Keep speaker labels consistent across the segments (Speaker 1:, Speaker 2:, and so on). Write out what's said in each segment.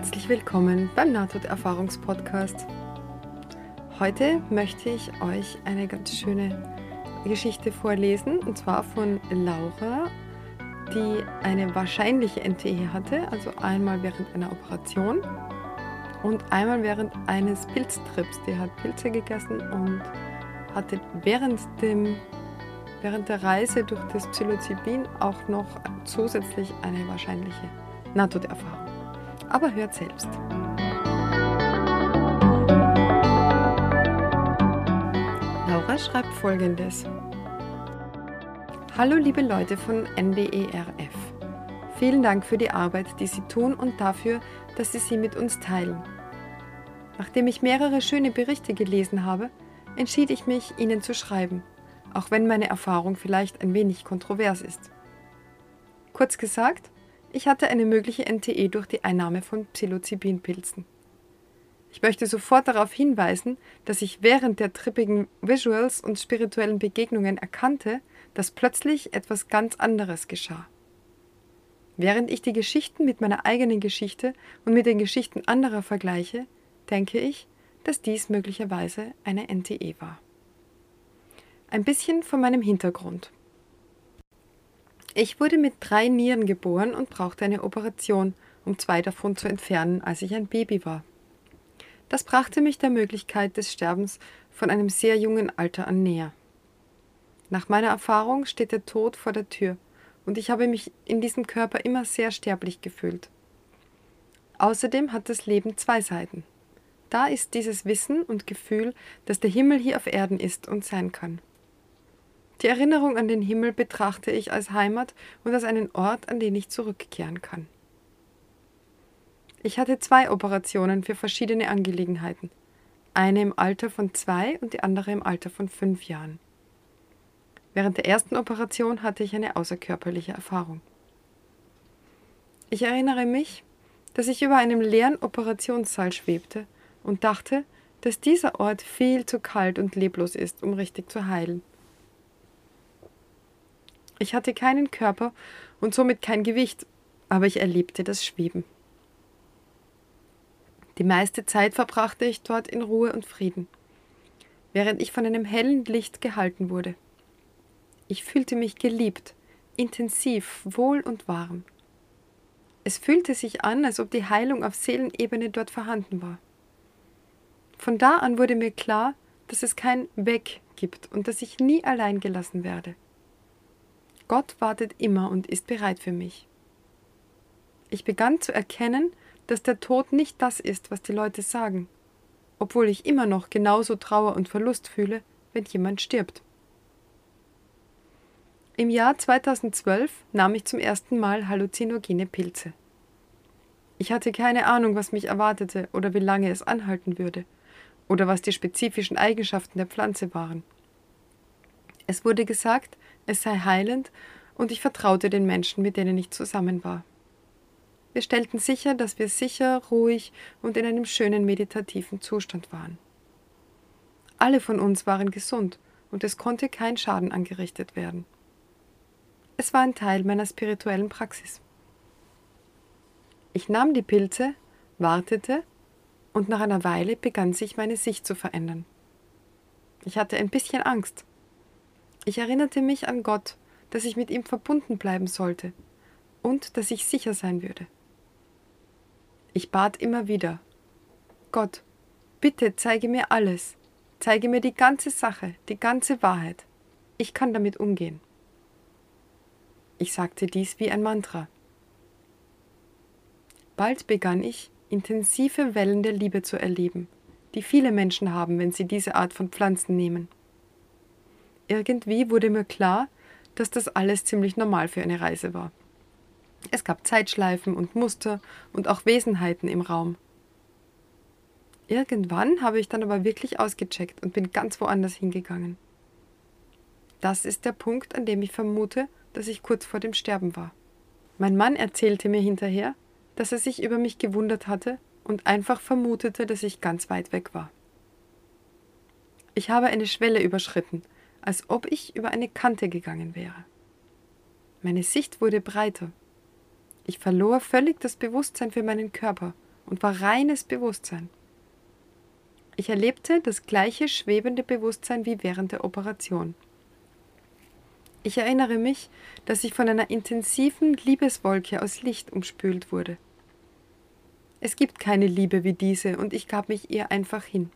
Speaker 1: Herzlich willkommen beim Nahtoderfahrungspodcast. Heute möchte ich euch eine ganz schöne Geschichte vorlesen, und zwar von Laura, die eine wahrscheinliche NTE hatte, also einmal während einer Operation und einmal während eines Pilztrips. Die hat Pilze gegessen und hatte während, dem, während der Reise durch das Psilocybin auch noch zusätzlich eine wahrscheinliche Nahtoderfahrung aber hört selbst. Laura schreibt folgendes. Hallo liebe Leute von NDERF. Vielen Dank für die Arbeit, die Sie tun und dafür, dass Sie sie mit uns teilen. Nachdem ich mehrere schöne Berichte gelesen habe, entschied ich mich, Ihnen zu schreiben, auch wenn meine Erfahrung vielleicht ein wenig kontrovers ist. Kurz gesagt, ich hatte eine mögliche NTE durch die Einnahme von Psilocybin-Pilzen. Ich möchte sofort darauf hinweisen, dass ich während der trippigen Visuals und spirituellen Begegnungen erkannte, dass plötzlich etwas ganz anderes geschah. Während ich die Geschichten mit meiner eigenen Geschichte und mit den Geschichten anderer vergleiche, denke ich, dass dies möglicherweise eine NTE war. Ein bisschen von meinem Hintergrund. Ich wurde mit drei Nieren geboren und brauchte eine Operation, um zwei davon zu entfernen, als ich ein Baby war. Das brachte mich der Möglichkeit des Sterbens von einem sehr jungen Alter an näher. Nach meiner Erfahrung steht der Tod vor der Tür, und ich habe mich in diesem Körper immer sehr sterblich gefühlt. Außerdem hat das Leben zwei Seiten. Da ist dieses Wissen und Gefühl, dass der Himmel hier auf Erden ist und sein kann. Die Erinnerung an den Himmel betrachte ich als Heimat und als einen Ort, an den ich zurückkehren kann. Ich hatte zwei Operationen für verschiedene Angelegenheiten. Eine im Alter von zwei und die andere im Alter von fünf Jahren. Während der ersten Operation hatte ich eine außerkörperliche Erfahrung. Ich erinnere mich, dass ich über einem leeren Operationssaal schwebte und dachte, dass dieser Ort viel zu kalt und leblos ist, um richtig zu heilen. Ich hatte keinen Körper und somit kein Gewicht, aber ich erlebte das Schweben. Die meiste Zeit verbrachte ich dort in Ruhe und Frieden, während ich von einem hellen Licht gehalten wurde. Ich fühlte mich geliebt, intensiv, wohl und warm. Es fühlte sich an, als ob die Heilung auf Seelenebene dort vorhanden war. Von da an wurde mir klar, dass es kein Weg gibt und dass ich nie allein gelassen werde. Gott wartet immer und ist bereit für mich. Ich begann zu erkennen, dass der Tod nicht das ist, was die Leute sagen, obwohl ich immer noch genauso Trauer und Verlust fühle, wenn jemand stirbt. Im Jahr 2012 nahm ich zum ersten Mal halluzinogene Pilze. Ich hatte keine Ahnung, was mich erwartete oder wie lange es anhalten würde oder was die spezifischen Eigenschaften der Pflanze waren. Es wurde gesagt, es sei heilend und ich vertraute den Menschen, mit denen ich zusammen war. Wir stellten sicher, dass wir sicher, ruhig und in einem schönen meditativen Zustand waren. Alle von uns waren gesund und es konnte kein Schaden angerichtet werden. Es war ein Teil meiner spirituellen Praxis. Ich nahm die Pilze, wartete und nach einer Weile begann sich meine Sicht zu verändern. Ich hatte ein bisschen Angst, ich erinnerte mich an Gott, dass ich mit ihm verbunden bleiben sollte und dass ich sicher sein würde. Ich bat immer wieder, Gott, bitte zeige mir alles, zeige mir die ganze Sache, die ganze Wahrheit. Ich kann damit umgehen. Ich sagte dies wie ein Mantra. Bald begann ich, intensive Wellen der Liebe zu erleben, die viele Menschen haben, wenn sie diese Art von Pflanzen nehmen. Irgendwie wurde mir klar, dass das alles ziemlich normal für eine Reise war. Es gab Zeitschleifen und Muster und auch Wesenheiten im Raum. Irgendwann habe ich dann aber wirklich ausgecheckt und bin ganz woanders hingegangen. Das ist der Punkt, an dem ich vermute, dass ich kurz vor dem Sterben war. Mein Mann erzählte mir hinterher, dass er sich über mich gewundert hatte und einfach vermutete, dass ich ganz weit weg war. Ich habe eine Schwelle überschritten, als ob ich über eine Kante gegangen wäre. Meine Sicht wurde breiter. Ich verlor völlig das Bewusstsein für meinen Körper und war reines Bewusstsein. Ich erlebte das gleiche schwebende Bewusstsein wie während der Operation. Ich erinnere mich, dass ich von einer intensiven Liebeswolke aus Licht umspült wurde. Es gibt keine Liebe wie diese, und ich gab mich ihr einfach hin.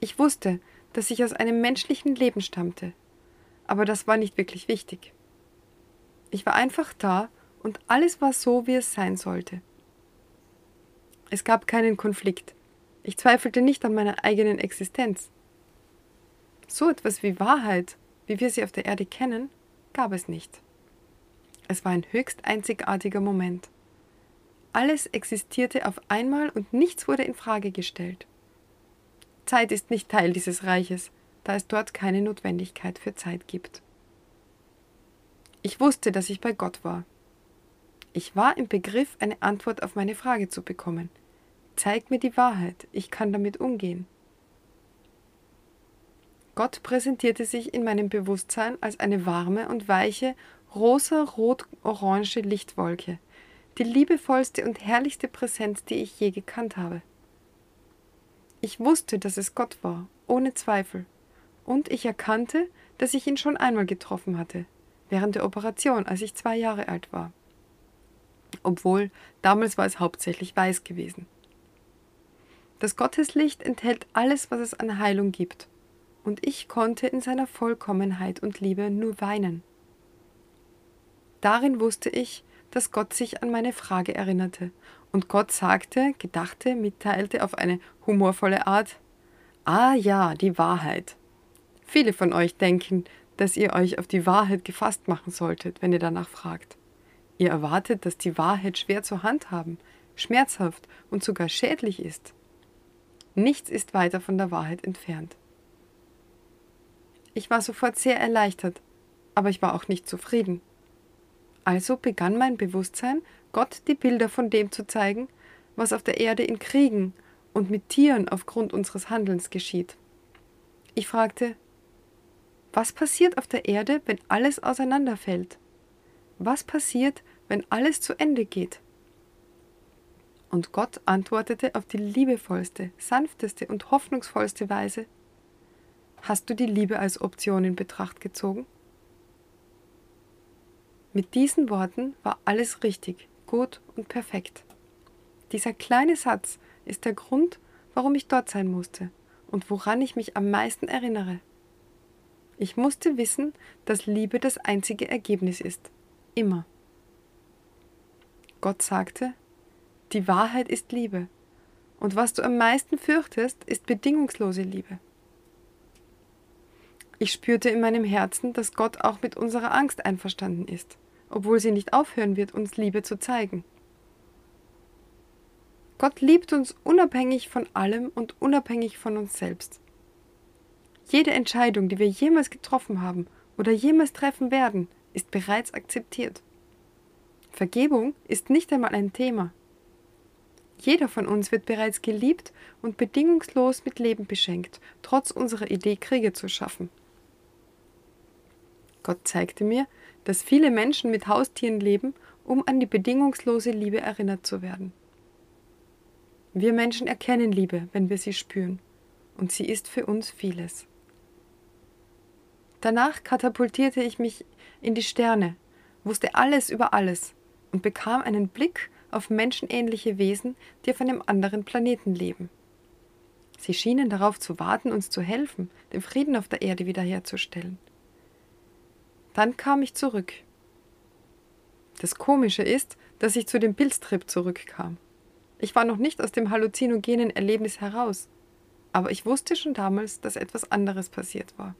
Speaker 1: Ich wusste, dass ich aus einem menschlichen Leben stammte, aber das war nicht wirklich wichtig. Ich war einfach da und alles war so, wie es sein sollte. Es gab keinen Konflikt. Ich zweifelte nicht an meiner eigenen Existenz. So etwas wie Wahrheit, wie wir sie auf der Erde kennen, gab es nicht. Es war ein höchst einzigartiger Moment. Alles existierte auf einmal und nichts wurde in Frage gestellt. Zeit ist nicht Teil dieses Reiches, da es dort keine Notwendigkeit für Zeit gibt. Ich wusste, dass ich bei Gott war. Ich war im Begriff, eine Antwort auf meine Frage zu bekommen. Zeig mir die Wahrheit, ich kann damit umgehen. Gott präsentierte sich in meinem Bewusstsein als eine warme und weiche, rosa-rot-orange Lichtwolke, die liebevollste und herrlichste Präsenz, die ich je gekannt habe. Ich wusste, dass es Gott war, ohne Zweifel, und ich erkannte, dass ich ihn schon einmal getroffen hatte, während der Operation, als ich zwei Jahre alt war. Obwohl, damals war es hauptsächlich weiß gewesen. Das Gotteslicht enthält alles, was es an Heilung gibt, und ich konnte in seiner Vollkommenheit und Liebe nur weinen. Darin wusste ich, dass Gott sich an meine Frage erinnerte, und Gott sagte, gedachte, mitteilte auf eine humorvolle Art Ah ja, die Wahrheit. Viele von euch denken, dass ihr euch auf die Wahrheit gefasst machen solltet, wenn ihr danach fragt. Ihr erwartet, dass die Wahrheit schwer zu handhaben, schmerzhaft und sogar schädlich ist. Nichts ist weiter von der Wahrheit entfernt. Ich war sofort sehr erleichtert, aber ich war auch nicht zufrieden. Also begann mein Bewusstsein, Gott die Bilder von dem zu zeigen, was auf der Erde in Kriegen und mit Tieren aufgrund unseres Handelns geschieht. Ich fragte, was passiert auf der Erde, wenn alles auseinanderfällt? Was passiert, wenn alles zu Ende geht? Und Gott antwortete auf die liebevollste, sanfteste und hoffnungsvollste Weise Hast du die Liebe als Option in Betracht gezogen? Mit diesen Worten war alles richtig, gut und perfekt. Dieser kleine Satz ist der Grund, warum ich dort sein musste und woran ich mich am meisten erinnere. Ich musste wissen, dass Liebe das einzige Ergebnis ist. Immer. Gott sagte, die Wahrheit ist Liebe. Und was du am meisten fürchtest, ist bedingungslose Liebe. Ich spürte in meinem Herzen, dass Gott auch mit unserer Angst einverstanden ist, obwohl sie nicht aufhören wird, uns Liebe zu zeigen. Gott liebt uns unabhängig von allem und unabhängig von uns selbst. Jede Entscheidung, die wir jemals getroffen haben oder jemals treffen werden, ist bereits akzeptiert. Vergebung ist nicht einmal ein Thema. Jeder von uns wird bereits geliebt und bedingungslos mit Leben beschenkt, trotz unserer Idee, Kriege zu schaffen. Gott zeigte mir, dass viele Menschen mit Haustieren leben, um an die bedingungslose Liebe erinnert zu werden. Wir Menschen erkennen Liebe, wenn wir sie spüren, und sie ist für uns vieles. Danach katapultierte ich mich in die Sterne, wusste alles über alles und bekam einen Blick auf menschenähnliche Wesen, die auf einem anderen Planeten leben. Sie schienen darauf zu warten, uns zu helfen, den Frieden auf der Erde wiederherzustellen. Dann kam ich zurück. Das Komische ist, dass ich zu dem Pilztrip zurückkam. Ich war noch nicht aus dem halluzinogenen Erlebnis heraus, aber ich wusste schon damals, dass etwas anderes passiert war.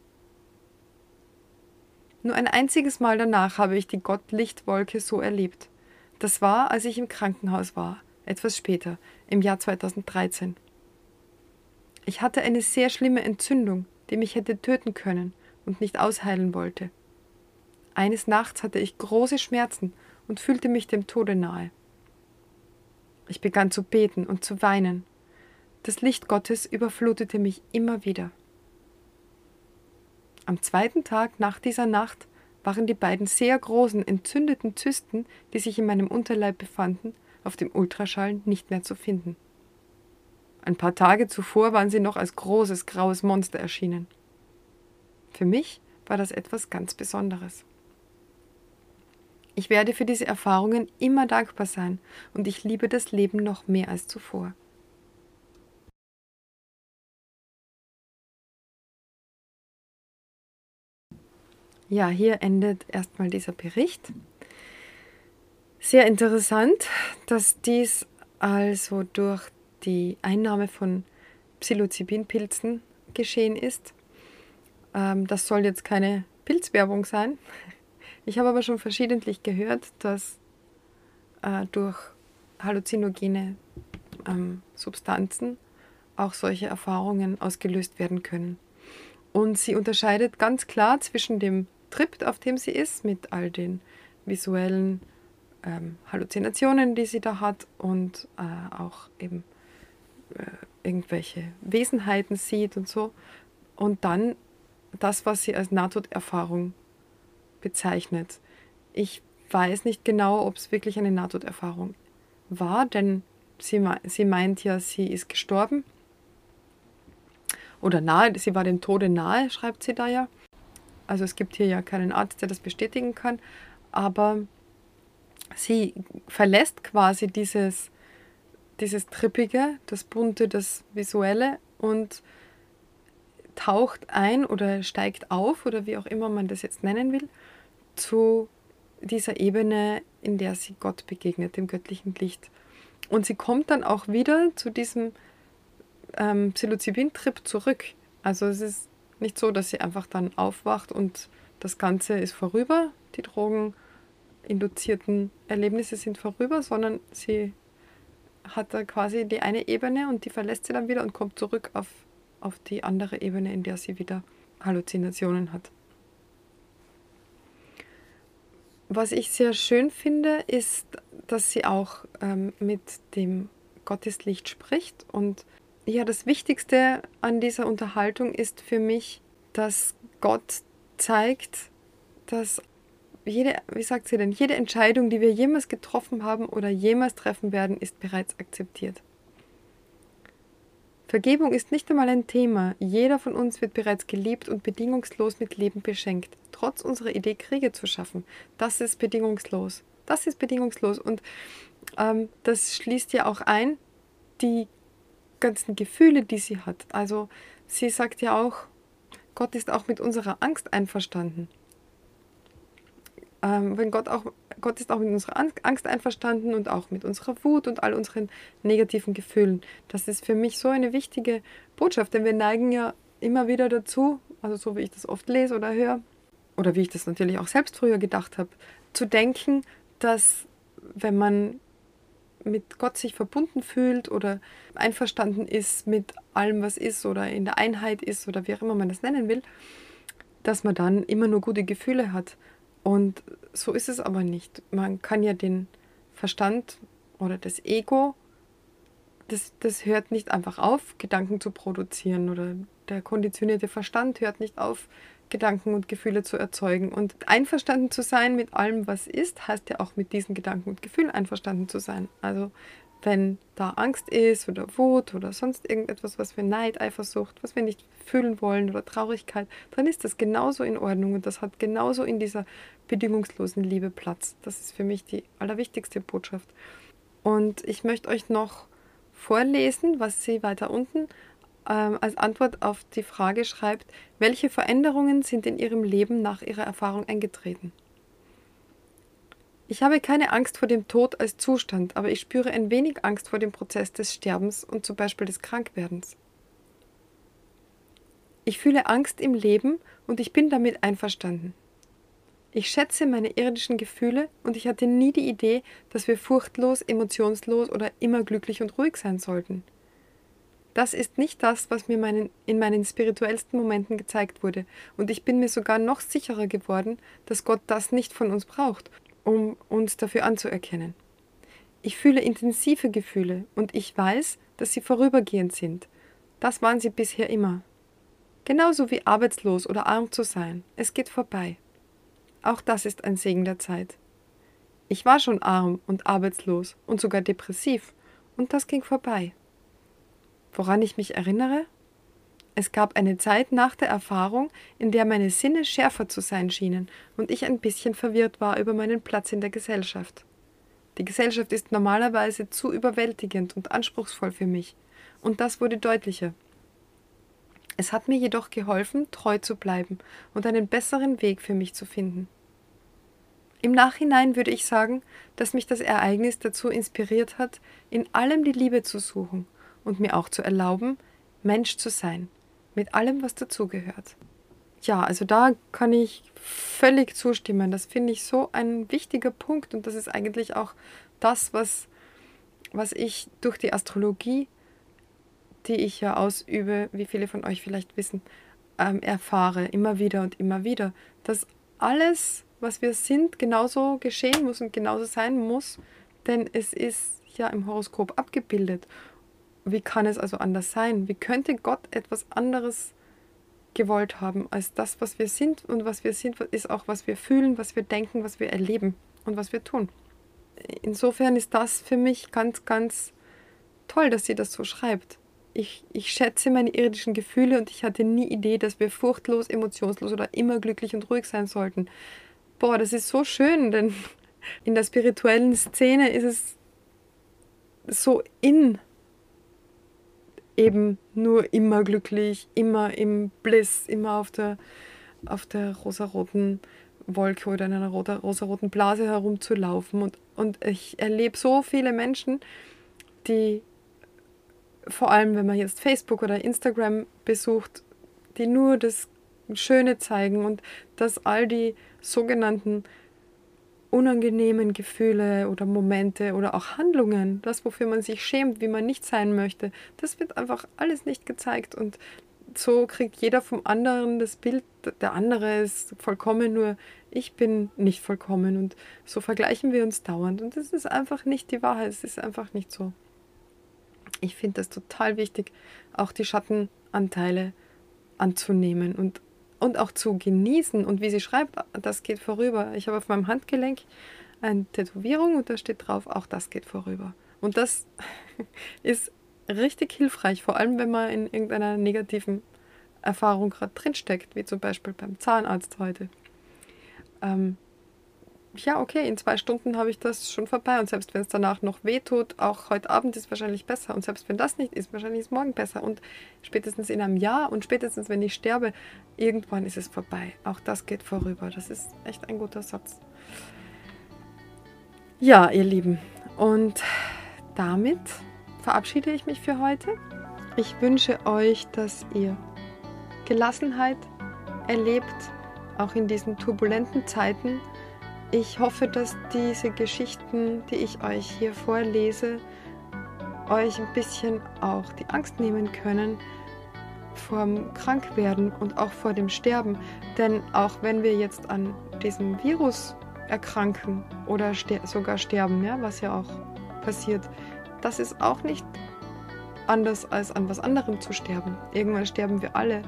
Speaker 1: Nur ein einziges Mal danach habe ich die Gottlichtwolke so erlebt. Das war, als ich im Krankenhaus war, etwas später, im Jahr 2013. Ich hatte eine sehr schlimme Entzündung, die mich hätte töten können und nicht ausheilen wollte. Eines Nachts hatte ich große Schmerzen und fühlte mich dem Tode nahe. Ich begann zu beten und zu weinen. Das Licht Gottes überflutete mich immer wieder. Am zweiten Tag nach dieser Nacht waren die beiden sehr großen entzündeten Zysten, die sich in meinem Unterleib befanden, auf dem Ultraschall nicht mehr zu finden. Ein paar Tage zuvor waren sie noch als großes graues Monster erschienen. Für mich war das etwas ganz Besonderes. Ich werde für diese Erfahrungen immer dankbar sein und ich liebe das Leben noch mehr als zuvor. Ja, hier endet erstmal dieser Bericht. Sehr interessant, dass dies also durch die Einnahme von Psilocybin-Pilzen geschehen ist. Ähm, das soll jetzt keine Pilzwerbung sein. Ich habe aber schon verschiedentlich gehört, dass äh, durch halluzinogene ähm, Substanzen auch solche Erfahrungen ausgelöst werden können. Und sie unterscheidet ganz klar zwischen dem Trip, auf dem sie ist, mit all den visuellen ähm, Halluzinationen, die sie da hat und äh, auch eben äh, irgendwelche Wesenheiten sieht und so. Und dann das, was sie als Nahtoderfahrung bezeichnet. Ich weiß nicht genau, ob es wirklich eine Nahtoderfahrung war, denn sie, sie meint ja, sie ist gestorben. Oder nahe, sie war dem Tode nahe, schreibt sie da ja. Also es gibt hier ja keinen Arzt, der das bestätigen kann, aber sie verlässt quasi dieses, dieses Trippige, das Bunte, das Visuelle und taucht ein oder steigt auf oder wie auch immer man das jetzt nennen will, zu dieser Ebene, in der sie Gott begegnet, dem göttlichen Licht. Und sie kommt dann auch wieder zu diesem ähm, Psilocybin-Trip zurück. Also es ist nicht so, dass sie einfach dann aufwacht und das Ganze ist vorüber, die drogeninduzierten Erlebnisse sind vorüber, sondern sie hat da quasi die eine Ebene und die verlässt sie dann wieder und kommt zurück auf, auf die andere Ebene, in der sie wieder Halluzinationen hat. Was ich sehr schön finde, ist, dass sie auch ähm, mit dem Gotteslicht spricht und ja, das Wichtigste an dieser Unterhaltung ist für mich, dass Gott zeigt, dass jede, wie sagt sie denn, jede Entscheidung, die wir jemals getroffen haben oder jemals treffen werden, ist bereits akzeptiert. Vergebung ist nicht einmal ein Thema. Jeder von uns wird bereits geliebt und bedingungslos mit Leben beschenkt. Trotz unserer Idee, Kriege zu schaffen. Das ist bedingungslos. Das ist bedingungslos. Und ähm, das schließt ja auch ein, die ganzen Gefühle, die sie hat. Also sie sagt ja auch, Gott ist auch mit unserer Angst einverstanden. Ähm, wenn Gott auch, Gott ist auch mit unserer Angst einverstanden und auch mit unserer Wut und all unseren negativen Gefühlen. Das ist für mich so eine wichtige Botschaft, denn wir neigen ja immer wieder dazu, also so wie ich das oft lese oder höre, oder wie ich das natürlich auch selbst früher gedacht habe, zu denken, dass wenn man mit Gott sich verbunden fühlt oder einverstanden ist mit allem, was ist oder in der Einheit ist oder wie auch immer man das nennen will, dass man dann immer nur gute Gefühle hat. Und so ist es aber nicht. Man kann ja den Verstand oder das Ego, das, das hört nicht einfach auf, Gedanken zu produzieren oder der konditionierte Verstand hört nicht auf, Gedanken und Gefühle zu erzeugen. Und einverstanden zu sein mit allem, was ist, heißt ja auch mit diesen Gedanken und Gefühlen einverstanden zu sein. Also wenn da Angst ist oder Wut oder sonst irgendetwas, was wir Neid, Eifersucht, was wir nicht fühlen wollen oder Traurigkeit, dann ist das genauso in Ordnung und das hat genauso in dieser bedingungslosen Liebe Platz. Das ist für mich die allerwichtigste Botschaft. Und ich möchte euch noch vorlesen, was sie weiter unten ähm, als Antwort auf die Frage schreibt, welche Veränderungen sind in ihrem Leben nach ihrer Erfahrung eingetreten. Ich habe keine Angst vor dem Tod als Zustand, aber ich spüre ein wenig Angst vor dem Prozess des Sterbens und zum Beispiel des Krankwerdens. Ich fühle Angst im Leben und ich bin damit einverstanden. Ich schätze meine irdischen Gefühle und ich hatte nie die Idee, dass wir furchtlos, emotionslos oder immer glücklich und ruhig sein sollten. Das ist nicht das, was mir meinen, in meinen spirituellsten Momenten gezeigt wurde, und ich bin mir sogar noch sicherer geworden, dass Gott das nicht von uns braucht, um uns dafür anzuerkennen. Ich fühle intensive Gefühle und ich weiß, dass sie vorübergehend sind. Das waren sie bisher immer. Genauso wie arbeitslos oder arm zu sein. Es geht vorbei. Auch das ist ein Segen der Zeit. Ich war schon arm und arbeitslos und sogar depressiv, und das ging vorbei. Woran ich mich erinnere? Es gab eine Zeit nach der Erfahrung, in der meine Sinne schärfer zu sein schienen und ich ein bisschen verwirrt war über meinen Platz in der Gesellschaft. Die Gesellschaft ist normalerweise zu überwältigend und anspruchsvoll für mich, und das wurde deutlicher. Es hat mir jedoch geholfen, treu zu bleiben und einen besseren Weg für mich zu finden. Im Nachhinein würde ich sagen, dass mich das Ereignis dazu inspiriert hat, in allem die Liebe zu suchen und mir auch zu erlauben, Mensch zu sein, mit allem, was dazugehört. Ja, also da kann ich völlig zustimmen. Das finde ich so ein wichtiger Punkt und das ist eigentlich auch das, was, was ich durch die Astrologie, die ich ja ausübe, wie viele von euch vielleicht wissen, ähm, erfahre, immer wieder und immer wieder, dass alles, was wir sind, genauso geschehen muss und genauso sein muss, denn es ist ja im Horoskop abgebildet. Wie kann es also anders sein? Wie könnte Gott etwas anderes gewollt haben als das, was wir sind? Und was wir sind, ist auch, was wir fühlen, was wir denken, was wir erleben und was wir tun. Insofern ist das für mich ganz, ganz toll, dass sie das so schreibt. Ich, ich schätze meine irdischen Gefühle und ich hatte nie Idee, dass wir furchtlos, emotionslos oder immer glücklich und ruhig sein sollten. Boah, das ist so schön, denn in der spirituellen Szene ist es so in, eben nur immer glücklich, immer im Bliss, immer auf der, auf der rosaroten Wolke oder in einer rosaroten Blase herumzulaufen. Und, und ich erlebe so viele Menschen, die vor allem, wenn man jetzt Facebook oder Instagram besucht, die nur das Schöne zeigen und dass all die sogenannten unangenehmen Gefühle oder Momente oder auch Handlungen, das, wofür man sich schämt, wie man nicht sein möchte, das wird einfach alles nicht gezeigt. Und so kriegt jeder vom anderen das Bild, der andere ist vollkommen, nur ich bin nicht vollkommen. Und so vergleichen wir uns dauernd. Und das ist einfach nicht die Wahrheit, es ist einfach nicht so. Ich finde das total wichtig, auch die Schattenanteile anzunehmen und und auch zu genießen. Und wie sie schreibt, das geht vorüber. Ich habe auf meinem Handgelenk eine Tätowierung und da steht drauf, auch das geht vorüber. Und das ist richtig hilfreich, vor allem wenn man in irgendeiner negativen Erfahrung gerade drinsteckt, wie zum Beispiel beim Zahnarzt heute. Ähm, ja, okay, in zwei Stunden habe ich das schon vorbei. Und selbst wenn es danach noch weh tut, auch heute Abend ist wahrscheinlich besser. Und selbst wenn das nicht ist, wahrscheinlich ist morgen besser. Und spätestens in einem Jahr und spätestens wenn ich sterbe, irgendwann ist es vorbei. Auch das geht vorüber. Das ist echt ein guter Satz. Ja, ihr Lieben. Und damit verabschiede ich mich für heute. Ich wünsche euch, dass ihr Gelassenheit erlebt, auch in diesen turbulenten Zeiten ich hoffe, dass diese Geschichten, die ich euch hier vorlese, euch ein bisschen auch die Angst nehmen können vorm Krankwerden und auch vor dem Sterben. Denn auch wenn wir jetzt an diesem Virus erkranken oder ster sogar sterben, ja, was ja auch passiert, das ist auch nicht anders als an was anderem zu sterben. Irgendwann sterben wir alle.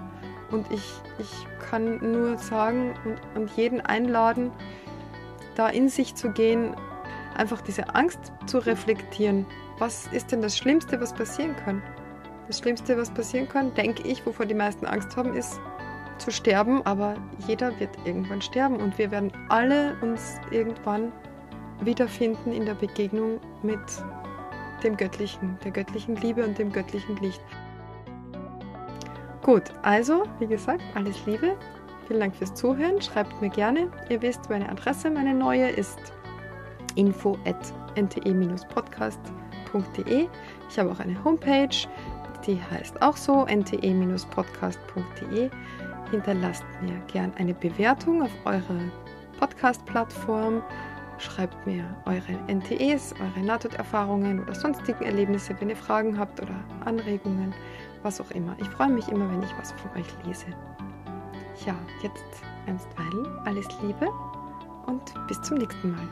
Speaker 1: Und ich, ich kann nur sagen und, und jeden einladen, da in sich zu gehen, einfach diese Angst zu reflektieren. Was ist denn das Schlimmste, was passieren kann? Das Schlimmste, was passieren kann, denke ich, wovor die meisten Angst haben, ist zu sterben, aber jeder wird irgendwann sterben und wir werden alle uns irgendwann wiederfinden in der Begegnung mit dem Göttlichen, der göttlichen Liebe und dem göttlichen Licht. Gut, also, wie gesagt, alles Liebe, Vielen Dank fürs Zuhören. Schreibt mir gerne. Ihr wisst, meine Adresse, meine neue ist info.nte-podcast.de. Ich habe auch eine Homepage, die heißt auch so nte-podcast.de. Hinterlasst mir gern eine Bewertung auf eurer Podcast-Plattform. Schreibt mir eure NTEs, eure Nahtoderfahrungen oder sonstigen Erlebnisse, wenn ihr Fragen habt oder Anregungen, was auch immer. Ich freue mich immer, wenn ich was von euch lese. Ja, jetzt einstweilen alles Liebe und bis zum nächsten Mal.